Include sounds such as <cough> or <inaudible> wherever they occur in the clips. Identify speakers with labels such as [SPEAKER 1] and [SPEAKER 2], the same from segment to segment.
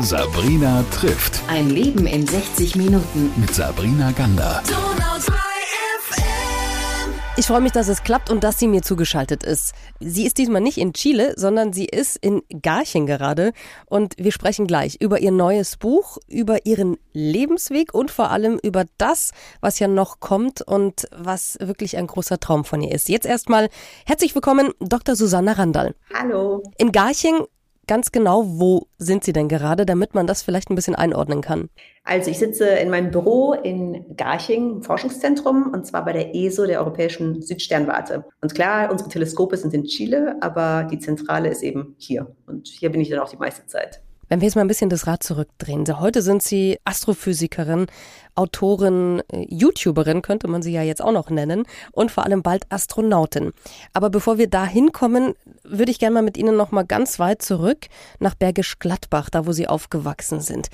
[SPEAKER 1] Sabrina trifft.
[SPEAKER 2] Ein Leben in 60 Minuten.
[SPEAKER 1] Mit Sabrina Gander.
[SPEAKER 3] Ich freue mich, dass es klappt und dass sie mir zugeschaltet ist. Sie ist diesmal nicht in Chile, sondern sie ist in Garching gerade. Und wir sprechen gleich über ihr neues Buch, über ihren Lebensweg und vor allem über das, was ja noch kommt und was wirklich ein großer Traum von ihr ist. Jetzt erstmal herzlich willkommen, Dr. Susanna Randall.
[SPEAKER 4] Hallo.
[SPEAKER 3] In Garching ganz genau, wo sind Sie denn gerade, damit man das vielleicht ein bisschen einordnen kann?
[SPEAKER 4] Also ich sitze in meinem Büro in Garching, Forschungszentrum, und zwar bei der ESO, der Europäischen Südsternwarte. Und klar, unsere Teleskope sind in Chile, aber die Zentrale ist eben hier. Und hier bin ich dann auch die meiste Zeit.
[SPEAKER 3] Wenn wir jetzt mal ein bisschen das Rad zurückdrehen. Heute sind Sie Astrophysikerin, Autorin, äh, YouTuberin könnte man sie ja jetzt auch noch nennen und vor allem bald Astronautin. Aber bevor wir da hinkommen, würde ich gerne mal mit Ihnen noch mal ganz weit zurück nach Bergisch Gladbach, da wo Sie aufgewachsen sind.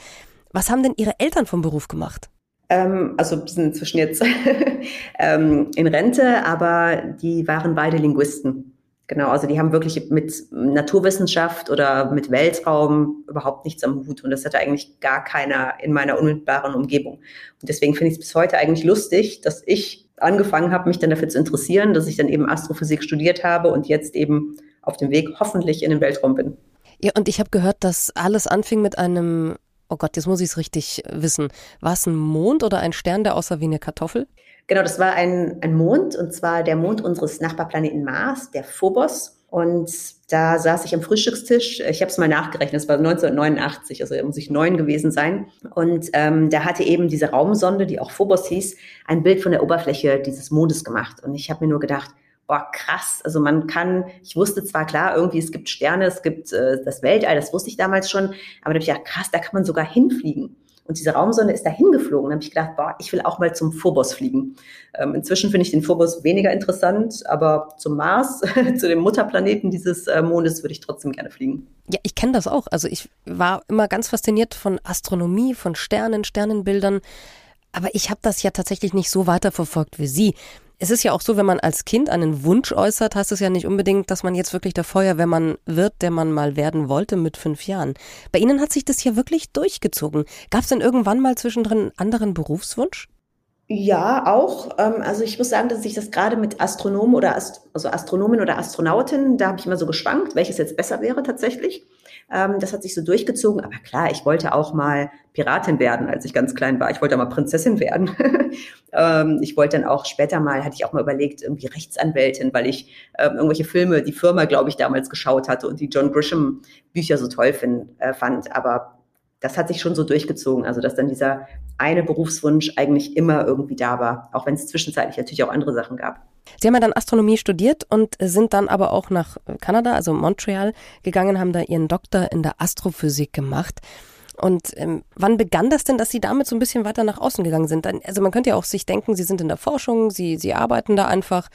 [SPEAKER 3] Was haben denn Ihre Eltern vom Beruf gemacht?
[SPEAKER 4] Ähm, also sind inzwischen jetzt <laughs> ähm, in Rente, aber die waren beide Linguisten. Genau, also die haben wirklich mit Naturwissenschaft oder mit Weltraum überhaupt nichts am Hut. Und das hatte eigentlich gar keiner in meiner unmittelbaren Umgebung. Und deswegen finde ich es bis heute eigentlich lustig, dass ich angefangen habe, mich dann dafür zu interessieren, dass ich dann eben Astrophysik studiert habe und jetzt eben auf dem Weg hoffentlich in den Weltraum bin.
[SPEAKER 3] Ja, und ich habe gehört, dass alles anfing mit einem, oh Gott, jetzt muss ich es richtig wissen. War es ein Mond oder ein Stern, der aussah wie eine Kartoffel?
[SPEAKER 4] Genau, das war ein, ein Mond, und zwar der Mond unseres Nachbarplaneten Mars, der Phobos. Und da saß ich am Frühstückstisch. Ich habe es mal nachgerechnet, es war 1989, also muss ich neun gewesen sein. Und ähm, da hatte eben diese Raumsonde, die auch Phobos hieß, ein Bild von der Oberfläche dieses Mondes gemacht. Und ich habe mir nur gedacht, boah, krass. Also man kann, ich wusste zwar klar, irgendwie es gibt Sterne, es gibt äh, das Weltall, das wusste ich damals schon, aber da habe ich gedacht, krass, da kann man sogar hinfliegen. Und diese Raumsonde ist da hingeflogen. Da habe ich gedacht, boah, ich will auch mal zum Phobos fliegen. Ähm, inzwischen finde ich den Phobos weniger interessant, aber zum Mars, <laughs> zu dem Mutterplaneten dieses äh, Mondes, würde ich trotzdem gerne fliegen.
[SPEAKER 3] Ja, ich kenne das auch. Also ich war immer ganz fasziniert von Astronomie, von Sternen, Sternenbildern. Aber ich habe das ja tatsächlich nicht so weiterverfolgt wie Sie. Es ist ja auch so, wenn man als Kind einen Wunsch äußert, heißt es ja nicht unbedingt, dass man jetzt wirklich der Feuerwehrmann wird, der man mal werden wollte mit fünf Jahren. Bei Ihnen hat sich das ja wirklich durchgezogen. Gab es denn irgendwann mal zwischendrin einen anderen Berufswunsch?
[SPEAKER 4] Ja, auch. Ähm, also ich muss sagen, dass ich das gerade mit Astronomen oder Ast also Astronomin oder Astronautin, da habe ich immer so geschwankt, welches jetzt besser wäre tatsächlich. Ähm, das hat sich so durchgezogen. Aber klar, ich wollte auch mal Piratin werden, als ich ganz klein war. Ich wollte auch mal Prinzessin werden. <laughs> ähm, ich wollte dann auch später mal, hatte ich auch mal überlegt, irgendwie Rechtsanwältin, weil ich ähm, irgendwelche Filme, die Firma, glaube ich, damals geschaut hatte und die John Grisham Bücher so toll find, äh, fand. Aber das hat sich schon so durchgezogen. Also, dass dann dieser eine Berufswunsch eigentlich immer irgendwie da war, auch wenn es zwischenzeitlich natürlich auch andere Sachen gab.
[SPEAKER 3] Sie haben ja dann Astronomie studiert und sind dann aber auch nach Kanada, also Montreal, gegangen, haben da ihren Doktor in der Astrophysik gemacht. Und ähm, wann begann das denn, dass Sie damit so ein bisschen weiter nach außen gegangen sind? Also man könnte ja auch sich denken, Sie sind in der Forschung, Sie, Sie arbeiten da einfach.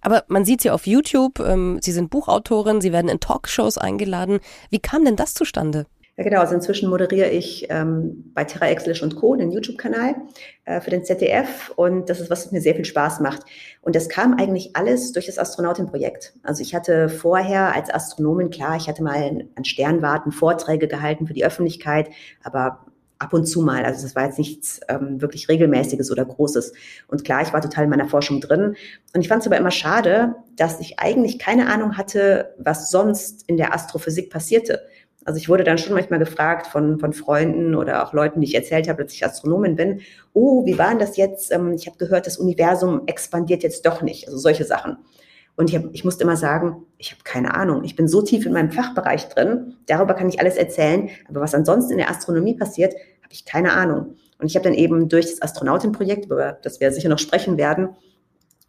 [SPEAKER 3] Aber man sieht Sie auf YouTube, ähm, Sie sind Buchautorin, Sie werden in Talkshows eingeladen. Wie kam denn das zustande?
[SPEAKER 4] Ja, genau. Also inzwischen moderiere ich ähm, bei Terra Exlish und Co. den YouTube-Kanal äh, für den ZDF und das ist, was mir sehr viel Spaß macht. Und das kam eigentlich alles durch das Astronautenprojekt. Also ich hatte vorher als Astronomin, klar, ich hatte mal an Sternwarten Vorträge gehalten für die Öffentlichkeit, aber ab und zu mal. Also das war jetzt nichts ähm, wirklich regelmäßiges oder Großes. Und klar, ich war total in meiner Forschung drin. Und ich fand es aber immer schade, dass ich eigentlich keine Ahnung hatte, was sonst in der Astrophysik passierte. Also ich wurde dann schon manchmal gefragt von, von Freunden oder auch Leuten, die ich erzählt habe, dass ich Astronomin bin. Oh, wie war denn das jetzt? Ähm, ich habe gehört, das Universum expandiert jetzt doch nicht. Also solche Sachen. Und ich, hab, ich musste immer sagen, ich habe keine Ahnung. Ich bin so tief in meinem Fachbereich drin, darüber kann ich alles erzählen. Aber was ansonsten in der Astronomie passiert, habe ich keine Ahnung. Und ich habe dann eben durch das Astronautenprojekt, über das wir sicher noch sprechen werden,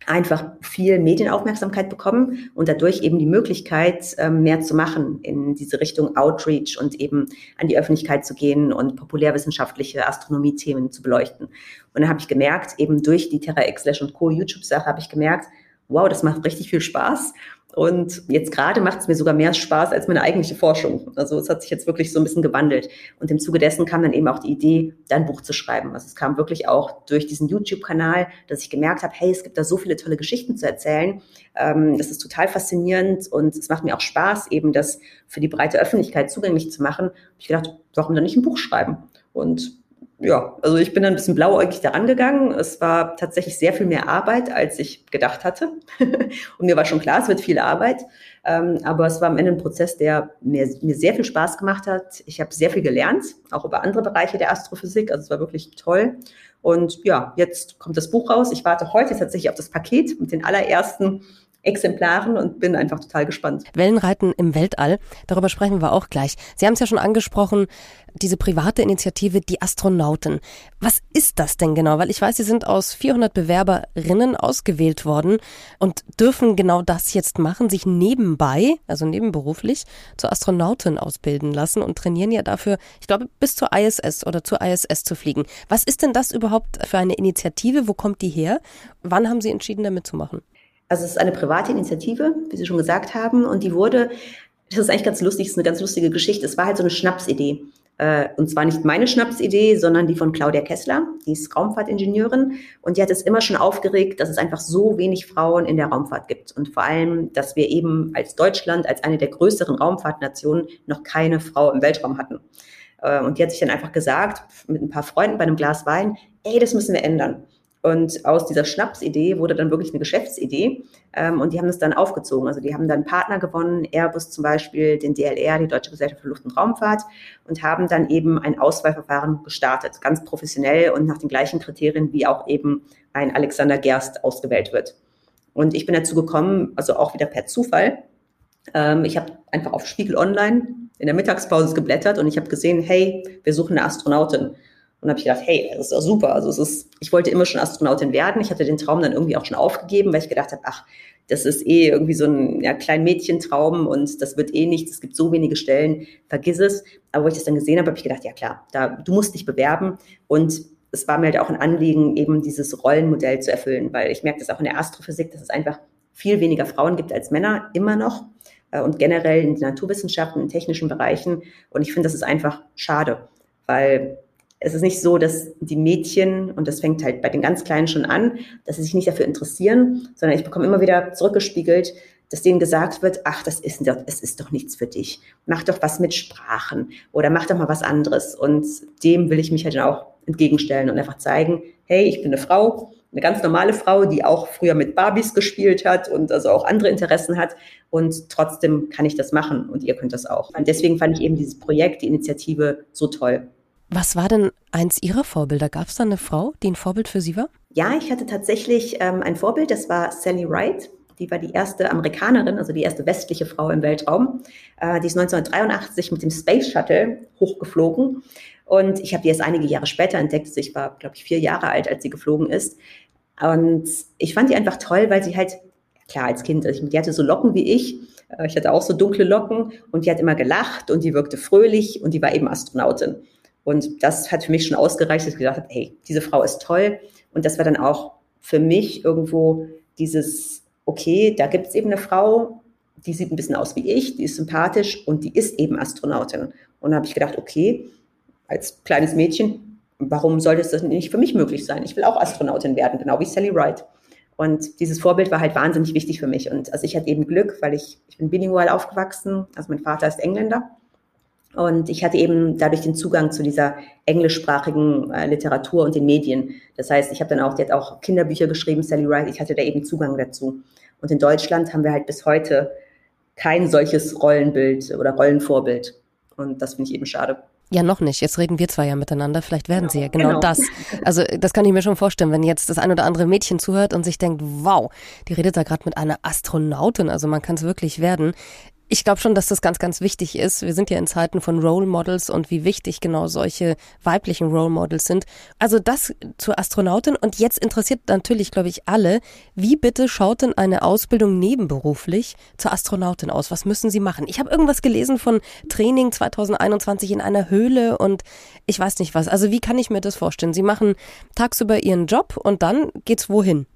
[SPEAKER 4] einfach viel Medienaufmerksamkeit bekommen und dadurch eben die Möglichkeit, ähm, mehr zu machen in diese Richtung Outreach und eben an die Öffentlichkeit zu gehen und populärwissenschaftliche Astronomie-Themen zu beleuchten. Und dann habe ich gemerkt, eben durch die Terra X und Co. YouTube-Sache habe ich gemerkt, wow, das macht richtig viel Spaß. Und jetzt gerade macht es mir sogar mehr Spaß als meine eigentliche Forschung. Also es hat sich jetzt wirklich so ein bisschen gewandelt. Und im Zuge dessen kam dann eben auch die Idee, da ein Buch zu schreiben. Also es kam wirklich auch durch diesen YouTube-Kanal, dass ich gemerkt habe, hey, es gibt da so viele tolle Geschichten zu erzählen. Ähm, das ist total faszinierend und es macht mir auch Spaß, eben das für die breite Öffentlichkeit zugänglich zu machen. Ich gedacht, warum dann nicht ein Buch schreiben? Und ja, also ich bin ein bisschen blauäugig daran gegangen. Es war tatsächlich sehr viel mehr Arbeit, als ich gedacht hatte. <laughs> und mir war schon klar, es wird viel Arbeit. Ähm, aber es war am Ende ein Prozess, der mir, mir sehr viel Spaß gemacht hat. Ich habe sehr viel gelernt, auch über andere Bereiche der Astrophysik. Also es war wirklich toll. Und ja, jetzt kommt das Buch raus. Ich warte heute tatsächlich auf das Paket mit den allerersten Exemplaren und bin einfach total gespannt.
[SPEAKER 3] Wellenreiten im Weltall, darüber sprechen wir auch gleich. Sie haben es ja schon angesprochen, diese private Initiative, die Astronauten. Was ist das denn genau? Weil ich weiß, Sie sind aus 400 Bewerberinnen ausgewählt worden und dürfen genau das jetzt machen, sich nebenbei, also nebenberuflich, zur Astronautin ausbilden lassen und trainieren ja dafür, ich glaube, bis zur ISS oder zur ISS zu fliegen. Was ist denn das überhaupt für eine Initiative? Wo kommt die her? Wann haben Sie entschieden, damit zu machen?
[SPEAKER 4] Also es ist eine private Initiative, wie Sie schon gesagt haben, und die wurde, das ist eigentlich ganz lustig, das ist eine ganz lustige Geschichte. Es war halt so eine Schnapsidee. Äh, und zwar nicht meine Schnapsidee, sondern die von Claudia Kessler, die ist Raumfahrtingenieurin und die hat es immer schon aufgeregt, dass es einfach so wenig Frauen in der Raumfahrt gibt und vor allem, dass wir eben als Deutschland, als eine der größeren Raumfahrtnationen noch keine Frau im Weltraum hatten. Äh, und die hat sich dann einfach gesagt, mit ein paar Freunden bei einem Glas Wein, ey, das müssen wir ändern. Und aus dieser Schnapsidee wurde dann wirklich eine Geschäftsidee. Ähm, und die haben das dann aufgezogen. Also die haben dann Partner gewonnen, Airbus zum Beispiel, den DLR, die Deutsche Gesellschaft für Luft- und Raumfahrt, und haben dann eben ein Auswahlverfahren gestartet, ganz professionell und nach den gleichen Kriterien, wie auch eben ein Alexander Gerst ausgewählt wird. Und ich bin dazu gekommen, also auch wieder per Zufall. Ähm, ich habe einfach auf Spiegel Online in der Mittagspause geblättert und ich habe gesehen, hey, wir suchen eine Astronautin. Und habe ich gedacht, hey, das ist doch super. Also es ist, ich wollte immer schon Astronautin werden. Ich hatte den Traum dann irgendwie auch schon aufgegeben, weil ich gedacht habe, ach, das ist eh irgendwie so ein ja, kleinen Mädchentraum und das wird eh nichts. Es gibt so wenige Stellen, vergiss es. Aber wo ich das dann gesehen habe, habe ich gedacht, ja klar, da, du musst dich bewerben. Und es war mir halt auch ein Anliegen, eben dieses Rollenmodell zu erfüllen, weil ich merke das auch in der Astrophysik, dass es einfach viel weniger Frauen gibt als Männer, immer noch. Äh, und generell in den Naturwissenschaften, in technischen Bereichen. Und ich finde, das ist einfach schade, weil es ist nicht so, dass die Mädchen, und das fängt halt bei den ganz Kleinen schon an, dass sie sich nicht dafür interessieren, sondern ich bekomme immer wieder zurückgespiegelt, dass denen gesagt wird, ach, das ist, doch, es ist doch nichts für dich. Mach doch was mit Sprachen oder mach doch mal was anderes. Und dem will ich mich halt dann auch entgegenstellen und einfach zeigen, hey, ich bin eine Frau, eine ganz normale Frau, die auch früher mit Barbies gespielt hat und also auch andere Interessen hat. Und trotzdem kann ich das machen und ihr könnt das auch. Und deswegen fand ich eben dieses Projekt, die Initiative so toll.
[SPEAKER 3] Was war denn eins Ihrer Vorbilder? Gab es da eine Frau, die ein Vorbild für Sie war?
[SPEAKER 4] Ja, ich hatte tatsächlich ähm, ein Vorbild, das war Sally Wright. Die war die erste Amerikanerin, also die erste westliche Frau im Weltraum. Äh, die ist 1983 mit dem Space Shuttle hochgeflogen. Und ich habe die erst einige Jahre später entdeckt. Also ich war, glaube ich, vier Jahre alt, als sie geflogen ist. Und ich fand die einfach toll, weil sie halt, klar, als Kind, also die hatte so Locken wie ich. Äh, ich hatte auch so dunkle Locken und die hat immer gelacht und die wirkte fröhlich und die war eben Astronautin. Und das hat für mich schon ausgereicht, dass ich gedacht habe, hey, diese Frau ist toll. Und das war dann auch für mich irgendwo dieses, okay, da gibt es eben eine Frau, die sieht ein bisschen aus wie ich, die ist sympathisch und die ist eben Astronautin. Und da habe ich gedacht, okay, als kleines Mädchen, warum sollte es das nicht für mich möglich sein? Ich will auch Astronautin werden, genau wie Sally Wright. Und dieses Vorbild war halt wahnsinnig wichtig für mich. Und also ich hatte eben Glück, weil ich, ich bin bilingual aufgewachsen. Also mein Vater ist Engländer und ich hatte eben dadurch den Zugang zu dieser englischsprachigen äh, Literatur und den Medien. Das heißt, ich habe dann auch, die hat auch Kinderbücher geschrieben, Sally Wright, ich hatte da eben Zugang dazu. Und in Deutschland haben wir halt bis heute kein solches Rollenbild oder Rollenvorbild. Und das finde ich eben schade.
[SPEAKER 3] Ja, noch nicht. Jetzt reden wir zwei ja miteinander. Vielleicht werden genau, sie ja genau, genau, das. Also das kann ich mir schon vorstellen, wenn jetzt das ein oder andere Mädchen zuhört und sich denkt, wow, die redet da gerade mit einer Astronautin. Also man kann es wirklich werden. Ich glaube schon, dass das ganz, ganz wichtig ist. Wir sind ja in Zeiten von Role Models und wie wichtig genau solche weiblichen Role Models sind. Also das zur Astronautin. Und jetzt interessiert natürlich, glaube ich, alle, wie bitte schaut denn eine Ausbildung nebenberuflich zur Astronautin aus? Was müssen Sie machen? Ich habe irgendwas gelesen von Training 2021 in einer Höhle und ich weiß nicht was. Also wie kann ich mir das vorstellen? Sie machen tagsüber Ihren Job und dann geht's wohin?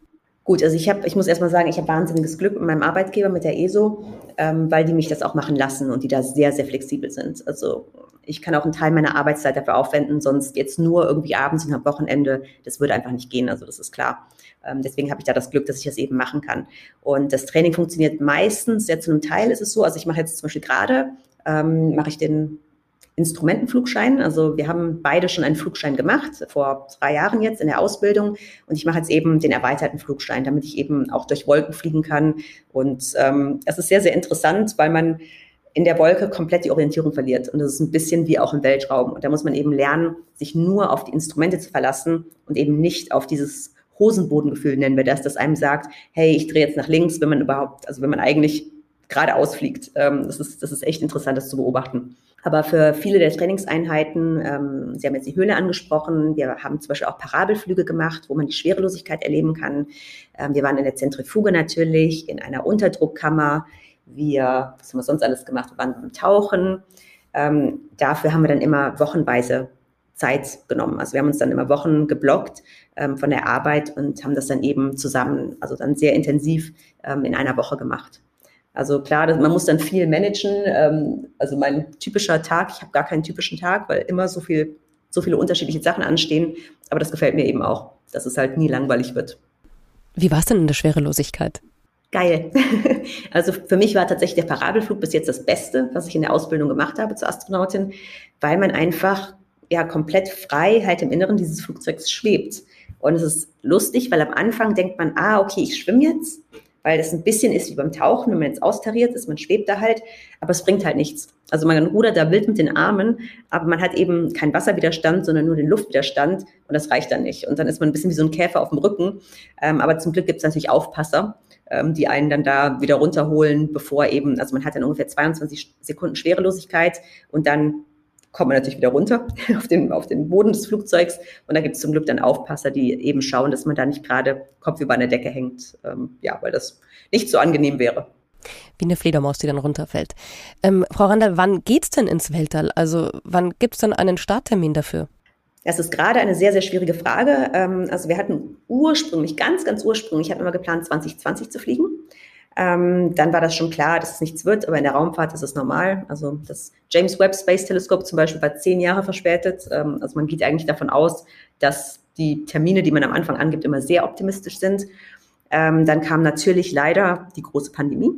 [SPEAKER 4] Gut, also ich habe, ich muss erstmal sagen, ich habe wahnsinniges Glück mit meinem Arbeitgeber, mit der ESO, ähm, weil die mich das auch machen lassen und die da sehr, sehr flexibel sind. Also ich kann auch einen Teil meiner Arbeitszeit dafür aufwenden, sonst jetzt nur irgendwie abends und am Wochenende, das würde einfach nicht gehen, also das ist klar. Ähm, deswegen habe ich da das Glück, dass ich das eben machen kann. Und das Training funktioniert meistens, ja zu einem Teil ist es so, also ich mache jetzt zum Beispiel gerade, ähm, mache ich den Instrumentenflugschein. Also wir haben beide schon einen Flugschein gemacht, vor drei Jahren jetzt in der Ausbildung. Und ich mache jetzt eben den erweiterten Flugschein, damit ich eben auch durch Wolken fliegen kann. Und ähm, es ist sehr, sehr interessant, weil man in der Wolke komplett die Orientierung verliert. Und das ist ein bisschen wie auch im Weltraum. Und da muss man eben lernen, sich nur auf die Instrumente zu verlassen und eben nicht auf dieses Hosenbodengefühl, nennen wir das, das einem sagt, hey, ich drehe jetzt nach links, wenn man überhaupt, also wenn man eigentlich geradeaus fliegt. Ähm, das, ist, das ist echt interessant, das zu beobachten. Aber für viele der Trainingseinheiten, ähm, Sie haben jetzt die Höhle angesprochen, wir haben zum Beispiel auch Parabelflüge gemacht, wo man die Schwerelosigkeit erleben kann. Ähm, wir waren in der Zentrifuge natürlich, in einer Unterdruckkammer. Wir, was haben wir sonst alles gemacht? Wir waren beim Tauchen. Ähm, dafür haben wir dann immer wochenweise Zeit genommen. Also wir haben uns dann immer Wochen geblockt ähm, von der Arbeit und haben das dann eben zusammen, also dann sehr intensiv ähm, in einer Woche gemacht. Also klar, man muss dann viel managen. Ähm, also mein typischer Tag, ich habe gar keinen typischen Tag, weil immer so viel, so viele unterschiedliche Sachen anstehen. Aber das gefällt mir eben auch, dass es halt nie langweilig wird.
[SPEAKER 3] Wie war es denn in der Schwerelosigkeit?
[SPEAKER 4] Geil. <laughs> Also für mich war tatsächlich der Parabelflug bis jetzt das Beste, was ich in der Ausbildung gemacht habe zur Astronautin, weil man einfach ja komplett frei halt im Inneren dieses Flugzeugs schwebt. Und es ist lustig, weil am Anfang denkt man, ah, okay, ich schwimme jetzt weil das ein bisschen ist wie beim Tauchen, wenn man jetzt austariert ist, man schwebt da halt, aber es bringt halt nichts. Also man rudert da wild mit den Armen, aber man hat eben keinen Wasserwiderstand, sondern nur den Luftwiderstand und das reicht dann nicht. Und dann ist man ein bisschen wie so ein Käfer auf dem Rücken. Ähm, aber zum Glück gibt es natürlich Aufpasser, ähm, die einen dann da wieder runterholen, bevor eben, also man hat dann ungefähr 22 Sekunden Schwerelosigkeit und dann kommt man natürlich wieder runter <laughs> auf den, auf den Boden des Flugzeugs. Und da gibt es zum Glück dann Aufpasser, die eben schauen, dass man da nicht gerade Kopf über eine Decke hängt. Ähm, ja, weil das nicht so angenehm wäre.
[SPEAKER 3] Wie eine Fledermaus, die dann runterfällt. Ähm, Frau Randall, wann geht's denn ins Weltall? Also wann gibt's dann einen Starttermin dafür?
[SPEAKER 4] Das ist gerade eine sehr, sehr schwierige Frage. Ähm, also wir hatten ursprünglich, ganz, ganz ursprünglich, ich hatte immer geplant, 2020 zu fliegen. Ähm, dann war das schon klar, dass es nichts wird, aber in der Raumfahrt ist es normal. Also das James Webb Space Telescope zum Beispiel war zehn Jahre verspätet. Ähm, also man geht eigentlich davon aus, dass die Termine, die man am Anfang angibt, immer sehr optimistisch sind. Ähm, dann kam natürlich leider die große Pandemie,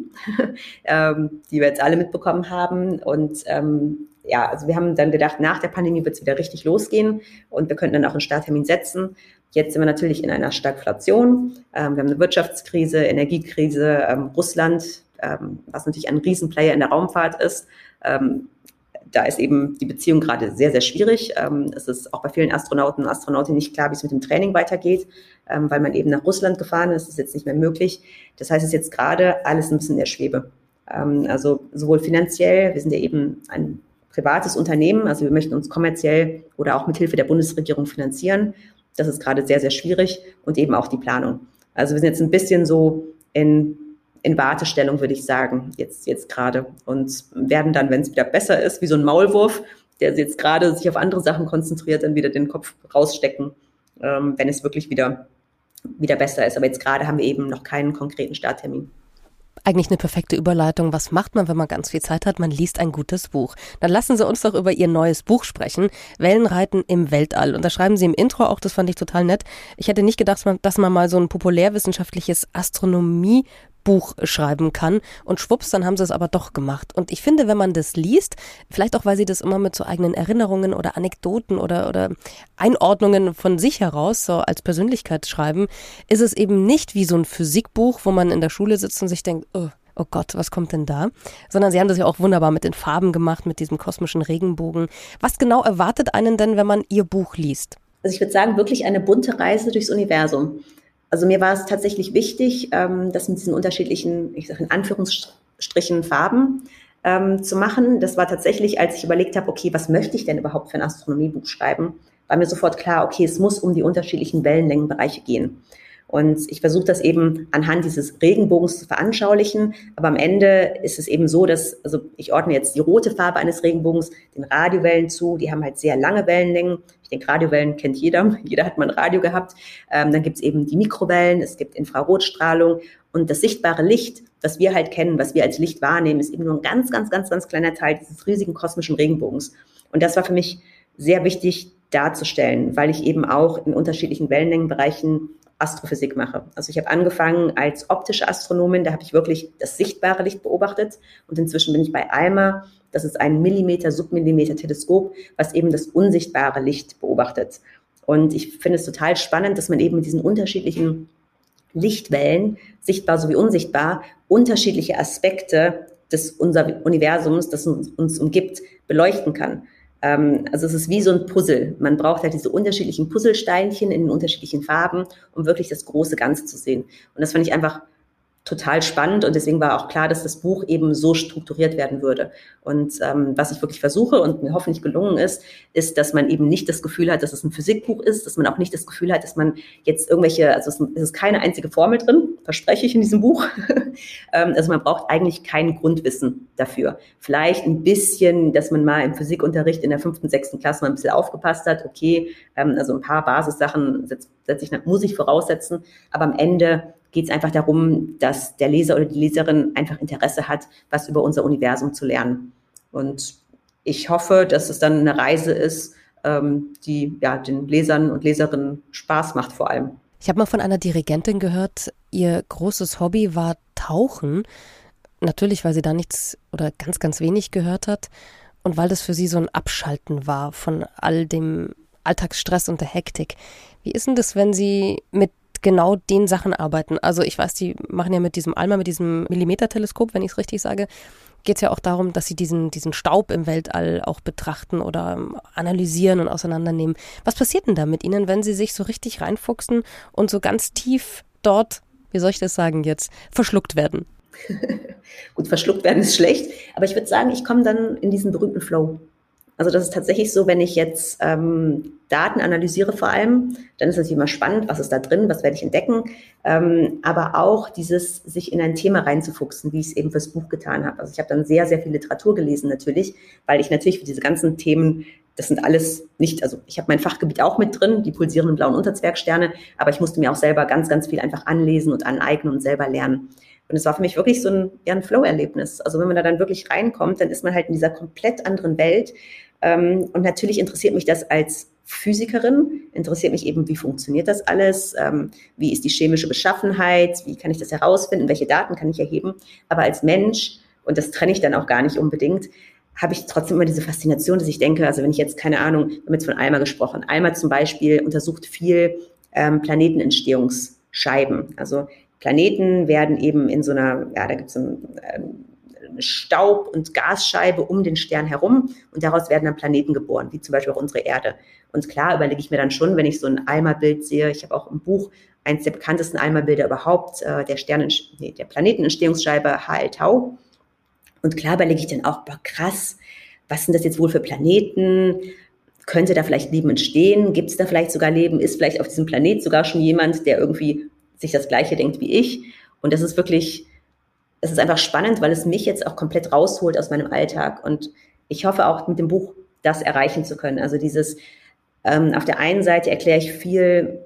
[SPEAKER 4] <laughs> ähm, die wir jetzt alle mitbekommen haben. Und ähm, ja, also wir haben dann gedacht, nach der Pandemie wird es wieder richtig losgehen und wir könnten dann auch einen Starttermin setzen. Jetzt sind wir natürlich in einer Stagflation. Ähm, wir haben eine Wirtschaftskrise, Energiekrise, ähm, Russland, ähm, was natürlich ein Riesenplayer in der Raumfahrt ist. Da ist eben die Beziehung gerade sehr, sehr schwierig. Es ist auch bei vielen Astronauten und Astronautinnen nicht klar, wie es mit dem Training weitergeht, weil man eben nach Russland gefahren ist. Das ist jetzt nicht mehr möglich. Das heißt, es ist jetzt gerade alles ein bisschen in der Schwebe. also sowohl finanziell, wir sind ja eben ein privates Unternehmen, also wir möchten uns kommerziell oder auch mit Hilfe der Bundesregierung finanzieren. Das ist gerade sehr, sehr schwierig und eben auch die Planung. Also wir sind jetzt ein bisschen so in, in Wartestellung, würde ich sagen, jetzt, jetzt gerade und werden dann, wenn es wieder besser ist, wie so ein Maulwurf, der jetzt gerade sich auf andere Sachen konzentriert, dann wieder den Kopf rausstecken, ähm, wenn es wirklich wieder, wieder besser ist. Aber jetzt gerade haben wir eben noch keinen konkreten Starttermin
[SPEAKER 3] eigentlich eine perfekte Überleitung. Was macht man, wenn man ganz viel Zeit hat? Man liest ein gutes Buch. Dann lassen Sie uns doch über Ihr neues Buch sprechen. Wellenreiten im Weltall. Und da schreiben Sie im Intro auch, das fand ich total nett. Ich hätte nicht gedacht, dass man mal so ein populärwissenschaftliches Astronomie Buch schreiben kann. Und schwupps, dann haben sie es aber doch gemacht. Und ich finde, wenn man das liest, vielleicht auch, weil sie das immer mit so eigenen Erinnerungen oder Anekdoten oder, oder Einordnungen von sich heraus so als Persönlichkeit schreiben, ist es eben nicht wie so ein Physikbuch, wo man in der Schule sitzt und sich denkt, oh, Gott, was kommt denn da? Sondern sie haben das ja auch wunderbar mit den Farben gemacht, mit diesem kosmischen Regenbogen. Was genau erwartet einen denn, wenn man ihr Buch liest?
[SPEAKER 4] Also ich würde sagen, wirklich eine bunte Reise durchs Universum. Also mir war es tatsächlich wichtig, ähm, das mit diesen unterschiedlichen, ich sage in Anführungsstrichen, Farben ähm, zu machen. Das war tatsächlich, als ich überlegt habe, okay, was möchte ich denn überhaupt für ein Astronomiebuch schreiben, war mir sofort klar, okay, es muss um die unterschiedlichen Wellenlängenbereiche gehen. Und ich versuche das eben anhand dieses Regenbogens zu veranschaulichen. Aber am Ende ist es eben so, dass, also ich ordne jetzt die rote Farbe eines Regenbogens den Radiowellen zu. Die haben halt sehr lange Wellenlängen. Ich denke, Radiowellen kennt jeder. <laughs> Jeder hat mal ein Radio gehabt. Ähm, dann gibt es eben die Mikrowellen, es gibt Infrarotstrahlung. Und das sichtbare Licht, was wir halt kennen, was wir als Licht wahrnehmen, ist eben nur ein ganz, ganz, ganz, ganz kleiner Teil dieses riesigen kosmischen Regenbogens. Und das war für mich sehr wichtig darzustellen, weil ich eben auch in unterschiedlichen Wellenlängenbereichen Astrophysik mache. Also ich habe angefangen als optische Astronomin, da habe ich wirklich das sichtbare Licht beobachtet und inzwischen bin ich bei ALMA, das ist ein Millimeter, Submillimeter Teleskop, was eben das unsichtbare Licht beobachtet. Und ich finde es total spannend, dass man eben mit diesen unterschiedlichen Lichtwellen, sichtbar sowie unsichtbar, unterschiedliche Aspekte des unser Universums, das uns, uns umgibt, beleuchten kann. Ähm, also es ist wie so ein Puzzle. Man braucht halt diese unterschiedlichen Puzzlesteinchen in unterschiedlichen Farben, um wirklich das große Ganze zu sehen. Und das fand ich einfach total spannend und deswegen war auch klar, dass das Buch eben so strukturiert werden würde. Und ähm, was ich wirklich versuche und mir hoffentlich gelungen ist, ist, dass man eben nicht das Gefühl hat, dass es ein Physikbuch ist, dass man auch nicht das Gefühl hat, dass man jetzt irgendwelche, also es ist keine einzige Formel drin, verspreche ich in diesem Buch. <laughs> ähm, also man braucht eigentlich kein Grundwissen dafür. Vielleicht ein bisschen, dass man mal im Physikunterricht in der fünften, sechsten Klasse mal ein bisschen aufgepasst hat, okay, ähm, also ein paar Basissachen setz, setz ich, muss ich voraussetzen, aber am Ende geht es einfach darum, dass der Leser oder die Leserin einfach Interesse hat, was über unser Universum zu lernen. Und ich hoffe, dass es dann eine Reise ist, ähm, die ja den Lesern und Leserinnen Spaß macht vor allem.
[SPEAKER 3] Ich habe mal von einer Dirigentin gehört, ihr großes Hobby war Tauchen. Natürlich, weil sie da nichts oder ganz, ganz wenig gehört hat und weil das für sie so ein Abschalten war von all dem Alltagsstress und der Hektik. Wie ist denn das, wenn Sie mit genau den Sachen arbeiten. Also ich weiß, die machen ja mit diesem Alma, mit diesem Millimeterteleskop, wenn ich es richtig sage, geht es ja auch darum, dass sie diesen, diesen Staub im Weltall auch betrachten oder ähm, analysieren und auseinandernehmen. Was passiert denn da mit ihnen, wenn sie sich so richtig reinfuchsen und so ganz tief dort, wie soll ich das sagen jetzt, verschluckt werden? <laughs>
[SPEAKER 4] Gut, verschluckt werden ist schlecht, aber ich würde sagen, ich komme dann in diesen berühmten Flow. Also das ist tatsächlich so, wenn ich jetzt ähm, Daten analysiere vor allem, dann ist es immer spannend, was ist da drin, was werde ich entdecken. Ähm, aber auch dieses, sich in ein Thema reinzufuchsen, wie ich es eben fürs Buch getan habe. Also ich habe dann sehr, sehr viel Literatur gelesen natürlich, weil ich natürlich für diese ganzen Themen, das sind alles nicht, also ich habe mein Fachgebiet auch mit drin, die pulsierenden blauen Unterzwergsterne, aber ich musste mir auch selber ganz, ganz viel einfach anlesen und aneignen und selber lernen. Und es war für mich wirklich so ein, ja, ein Flow-Erlebnis. Also wenn man da dann wirklich reinkommt, dann ist man halt in dieser komplett anderen Welt ähm, und natürlich interessiert mich das als Physikerin, interessiert mich eben, wie funktioniert das alles, ähm, wie ist die chemische Beschaffenheit, wie kann ich das herausfinden, welche Daten kann ich erheben. Aber als Mensch, und das trenne ich dann auch gar nicht unbedingt, habe ich trotzdem immer diese Faszination, dass ich denke, also wenn ich jetzt, keine Ahnung, wir haben jetzt von Alma gesprochen. Alma zum Beispiel untersucht viel ähm, Planetenentstehungsscheiben. Also Planeten werden eben in so einer, ja, da gibt es ein, ähm, Staub- und Gasscheibe um den Stern herum und daraus werden dann Planeten geboren, wie zum Beispiel auch unsere Erde. Und klar überlege ich mir dann schon, wenn ich so ein Alma-Bild sehe, ich habe auch im Buch eines der bekanntesten Alma-Bilder überhaupt, äh, der Sternen, nee, der Planetenentstehungsscheibe HL Tau. Und klar überlege ich dann auch, boah, krass, was sind das jetzt wohl für Planeten? Könnte da vielleicht Leben entstehen? Gibt es da vielleicht sogar Leben? Ist vielleicht auf diesem Planet sogar schon jemand, der irgendwie sich das Gleiche denkt wie ich? Und das ist wirklich, es ist einfach spannend, weil es mich jetzt auch komplett rausholt aus meinem Alltag. Und ich hoffe auch mit dem Buch das erreichen zu können. Also dieses, ähm, auf der einen Seite erkläre ich viel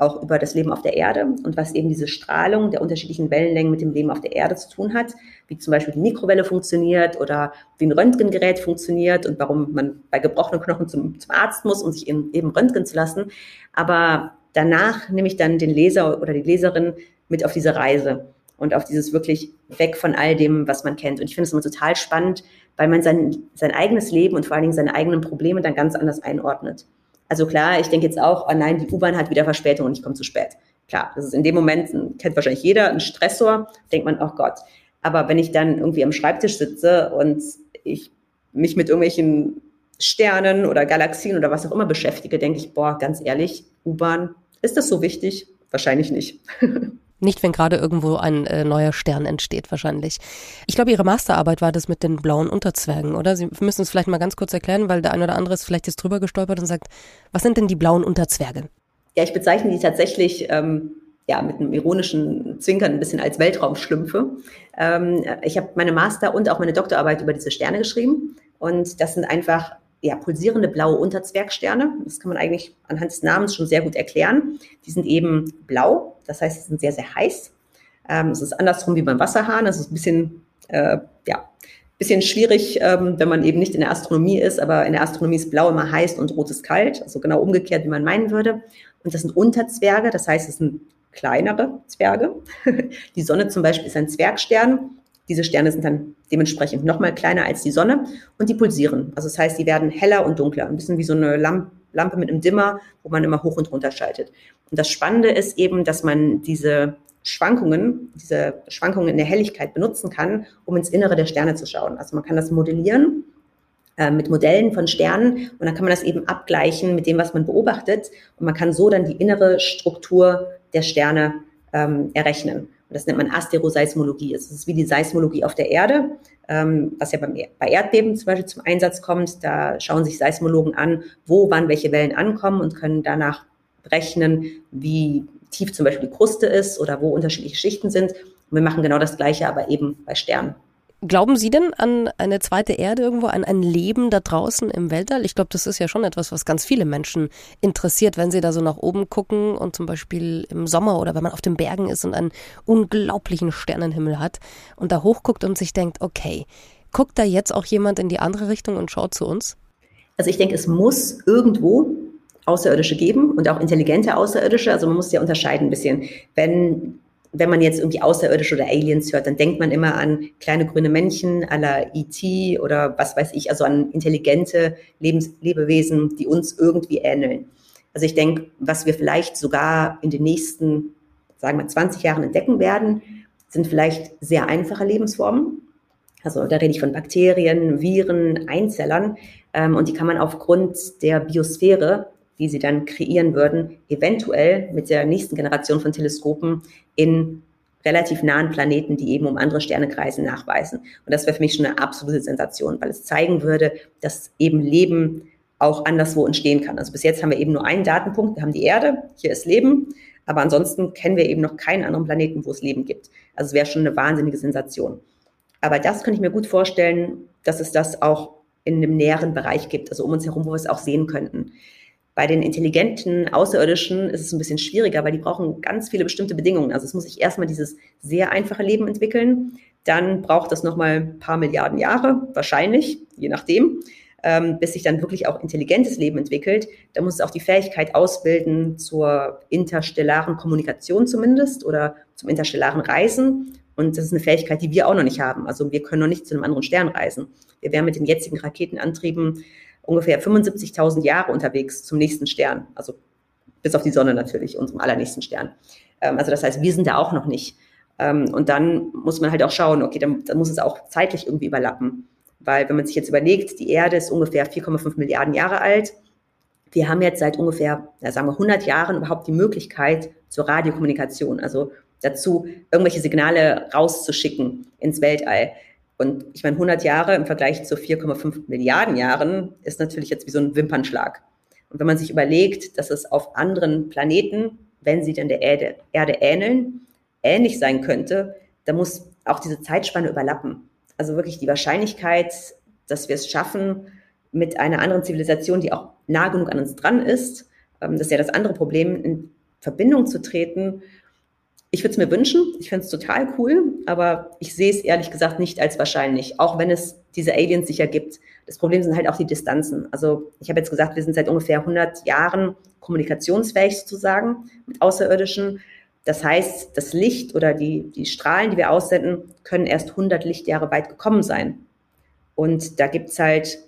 [SPEAKER 4] auch über das Leben auf der Erde und was eben diese Strahlung der unterschiedlichen Wellenlängen mit dem Leben auf der Erde zu tun hat, wie zum Beispiel die Mikrowelle funktioniert oder wie ein Röntgengerät funktioniert und warum man bei gebrochenen Knochen zum, zum Arzt muss, um sich eben, eben röntgen zu lassen. Aber danach nehme ich dann den Leser oder die Leserin mit auf diese Reise und auf dieses wirklich weg von all dem, was man kennt. Und ich finde es immer total spannend, weil man sein, sein eigenes Leben und vor allen Dingen seine eigenen Probleme dann ganz anders einordnet. Also klar, ich denke jetzt auch, oh nein, die U-Bahn hat wieder Verspätung und ich komme zu spät. Klar, das ist in dem Moment, kennt wahrscheinlich jeder, ein Stressor, denkt man, oh Gott. Aber wenn ich dann irgendwie am Schreibtisch sitze und ich mich mit irgendwelchen Sternen oder Galaxien oder was auch immer beschäftige, denke ich, boah, ganz ehrlich, U-Bahn, ist das so wichtig? Wahrscheinlich nicht. <laughs>
[SPEAKER 3] Nicht, wenn gerade irgendwo ein äh, neuer Stern entsteht, wahrscheinlich. Ich glaube, Ihre Masterarbeit war das mit den blauen Unterzwergen, oder? Sie müssen es vielleicht mal ganz kurz erklären, weil der eine oder andere ist vielleicht jetzt drüber gestolpert und sagt, was sind denn die blauen Unterzwerge?
[SPEAKER 4] Ja, ich bezeichne die tatsächlich ähm, ja, mit einem ironischen Zwinkern ein bisschen als Weltraumschlümpfe. Ähm, ich habe meine Master- und auch meine Doktorarbeit über diese Sterne geschrieben. Und das sind einfach ja, pulsierende blaue Unterzwergsterne. Das kann man eigentlich anhand des Namens schon sehr gut erklären. Die sind eben blau, das heißt, sie sind sehr, sehr heiß. Ähm, es ist andersrum wie beim Wasserhahn. Das ist ein bisschen, äh, ja, bisschen schwierig, ähm, wenn man eben nicht in der Astronomie ist, aber in der Astronomie ist blau immer heiß und rot ist kalt, also genau umgekehrt, wie man meinen würde. Und das sind Unterzwerge, das heißt, es sind kleinere Zwerge. <laughs> Die Sonne zum Beispiel ist ein Zwergstern. Diese Sterne sind dann dementsprechend nochmal kleiner als die Sonne und die pulsieren. Also das heißt, die werden heller und dunkler, ein bisschen wie so eine Lampe mit einem Dimmer, wo man immer hoch und runter schaltet. Und das Spannende ist eben, dass man diese Schwankungen, diese Schwankungen in der Helligkeit benutzen kann, um ins Innere der Sterne zu schauen. Also man kann das modellieren äh, mit Modellen von Sternen und dann kann man das eben abgleichen mit dem, was man beobachtet und man kann so dann die innere Struktur der Sterne ähm, errechnen. Das nennt man Asteroseismologie. Es ist wie die Seismologie auf der Erde, ähm, was ja beim, bei Erdbeben zum Beispiel zum Einsatz kommt. Da schauen sich Seismologen an, wo wann welche Wellen ankommen und können danach berechnen, wie tief zum Beispiel die Kruste ist oder wo unterschiedliche Schichten sind. Und wir machen genau das Gleiche, aber eben bei Sternen.
[SPEAKER 3] Glauben Sie denn an eine zweite Erde irgendwo, an ein Leben da draußen im Weltall? Ich glaube, das ist ja schon etwas, was ganz viele Menschen interessiert, wenn sie da so nach oben gucken und zum Beispiel im Sommer oder wenn man auf den Bergen ist und einen unglaublichen Sternenhimmel hat und da hochguckt und sich denkt, okay, guckt da jetzt auch jemand in die andere Richtung und schaut zu uns?
[SPEAKER 4] Also ich denke, es muss irgendwo Außerirdische geben und auch intelligente Außerirdische. Also man muss ja unterscheiden ein bisschen. Wenn, wenn man jetzt irgendwie Außerirdische oder Aliens hört, dann denkt man immer an kleine grüne Männchen à la E.T. oder was weiß ich, also an intelligente Lebens Lebewesen, die uns irgendwie ähneln. Also ich denke, was wir vielleicht sogar in den nächsten, sagen wir, 20 Jahren entdecken werden, sind vielleicht sehr einfache Lebensformen. Also da rede ich von Bakterien, Viren, Einzellern. Ähm, und die kann man aufgrund der Biosphäre die sie dann kreieren würden, eventuell mit der nächsten Generation von Teleskopen in relativ nahen Planeten, die eben um andere Sterne kreisen, nachweisen. Und das wäre für mich schon eine absolute Sensation, weil es zeigen würde, dass eben Leben auch anderswo entstehen kann. Also bis jetzt haben wir eben nur einen Datenpunkt, wir haben die Erde, hier ist Leben, aber ansonsten kennen wir eben noch keinen anderen Planeten, wo es Leben gibt. Also es wäre schon eine wahnsinnige Sensation. Aber das könnte ich mir gut vorstellen, dass es das auch in einem näheren Bereich gibt, also um uns herum, wo wir es auch sehen könnten. Bei den intelligenten Außerirdischen ist es ein bisschen schwieriger, weil die brauchen ganz viele bestimmte Bedingungen. Also es muss sich erstmal dieses sehr einfache Leben entwickeln. Dann braucht das nochmal ein paar Milliarden Jahre, wahrscheinlich, je nachdem, ähm, bis sich dann wirklich auch intelligentes Leben entwickelt. Da muss es auch die Fähigkeit ausbilden zur interstellaren Kommunikation zumindest oder zum interstellaren Reisen. Und das ist eine Fähigkeit, die wir auch noch nicht haben. Also wir können noch nicht zu einem anderen Stern reisen. Wir wären mit den jetzigen Raketenantrieben ungefähr 75.000 Jahre unterwegs zum nächsten Stern. Also bis auf die Sonne natürlich, unserem allernächsten Stern. Ähm, also das heißt, wir sind da auch noch nicht. Ähm, und dann muss man halt auch schauen, okay, dann, dann muss es auch zeitlich irgendwie überlappen. Weil wenn man sich jetzt überlegt, die Erde ist ungefähr 4,5 Milliarden Jahre alt. Wir haben jetzt seit ungefähr, sagen wir, 100 Jahren überhaupt die Möglichkeit zur Radiokommunikation, also dazu, irgendwelche Signale rauszuschicken ins Weltall. Und ich meine, 100 Jahre im Vergleich zu 4,5 Milliarden Jahren ist natürlich jetzt wie so ein Wimpernschlag. Und wenn man sich überlegt, dass es auf anderen Planeten, wenn sie denn der Erde, Erde ähneln, ähnlich sein könnte, dann muss auch diese Zeitspanne überlappen. Also wirklich die Wahrscheinlichkeit, dass wir es schaffen, mit einer anderen Zivilisation, die auch nah genug an uns dran ist, ähm, das ist ja das andere Problem, in Verbindung zu treten ich würde es mir wünschen, ich fände es total cool, aber ich sehe es ehrlich gesagt nicht als wahrscheinlich, auch wenn es diese Aliens sicher gibt. Das Problem sind halt auch die Distanzen. Also ich habe jetzt gesagt, wir sind seit ungefähr 100 Jahren kommunikationsfähig sozusagen mit Außerirdischen. Das heißt, das Licht oder die, die Strahlen, die wir aussenden, können erst 100 Lichtjahre weit gekommen sein. Und da gibt es halt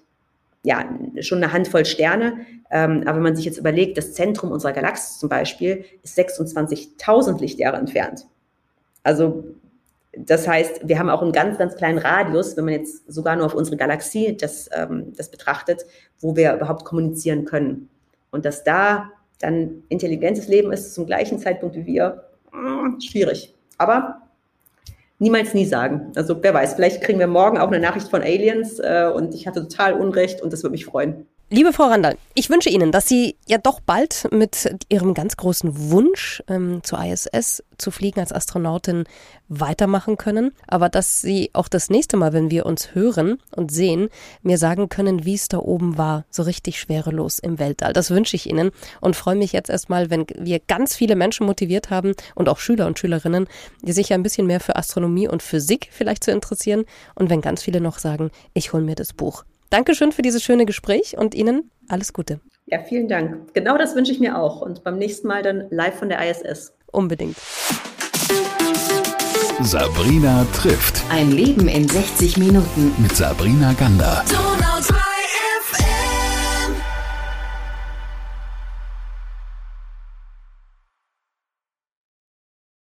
[SPEAKER 4] ja, schon eine Handvoll Sterne. Ähm, aber wenn man sich jetzt überlegt, das Zentrum unserer Galaxie zum Beispiel ist 26.000 Lichtjahre entfernt. Also das heißt, wir haben auch einen ganz, ganz kleinen Radius, wenn man jetzt sogar nur auf unsere Galaxie das, ähm, das betrachtet, wo wir überhaupt kommunizieren können. Und dass da dann intelligentes Leben ist zum gleichen Zeitpunkt wie wir, äh, schwierig. Aber niemals nie sagen. Also wer weiß, vielleicht kriegen wir morgen auch eine Nachricht von Aliens äh, und ich hatte total Unrecht und das würde mich freuen.
[SPEAKER 3] Liebe Frau Randall, ich wünsche Ihnen, dass Sie ja doch bald mit Ihrem ganz großen Wunsch ähm, zur ISS zu fliegen als Astronautin weitermachen können, aber dass Sie auch das nächste Mal, wenn wir uns hören und sehen, mir sagen können, wie es da oben war, so richtig schwerelos im Weltall. Das wünsche ich Ihnen und freue mich jetzt erstmal, wenn wir ganz viele Menschen motiviert haben und auch Schüler und Schülerinnen, die sich ein bisschen mehr für Astronomie und Physik vielleicht zu interessieren und wenn ganz viele noch sagen, ich hole mir das Buch. Dankeschön für dieses schöne Gespräch und Ihnen alles Gute.
[SPEAKER 4] Ja, vielen Dank. Genau das wünsche ich mir auch. Und beim nächsten Mal dann live von der ISS.
[SPEAKER 3] Unbedingt.
[SPEAKER 1] Sabrina trifft.
[SPEAKER 2] Ein Leben in 60 Minuten.
[SPEAKER 1] Mit Sabrina Gander.
[SPEAKER 5] Donau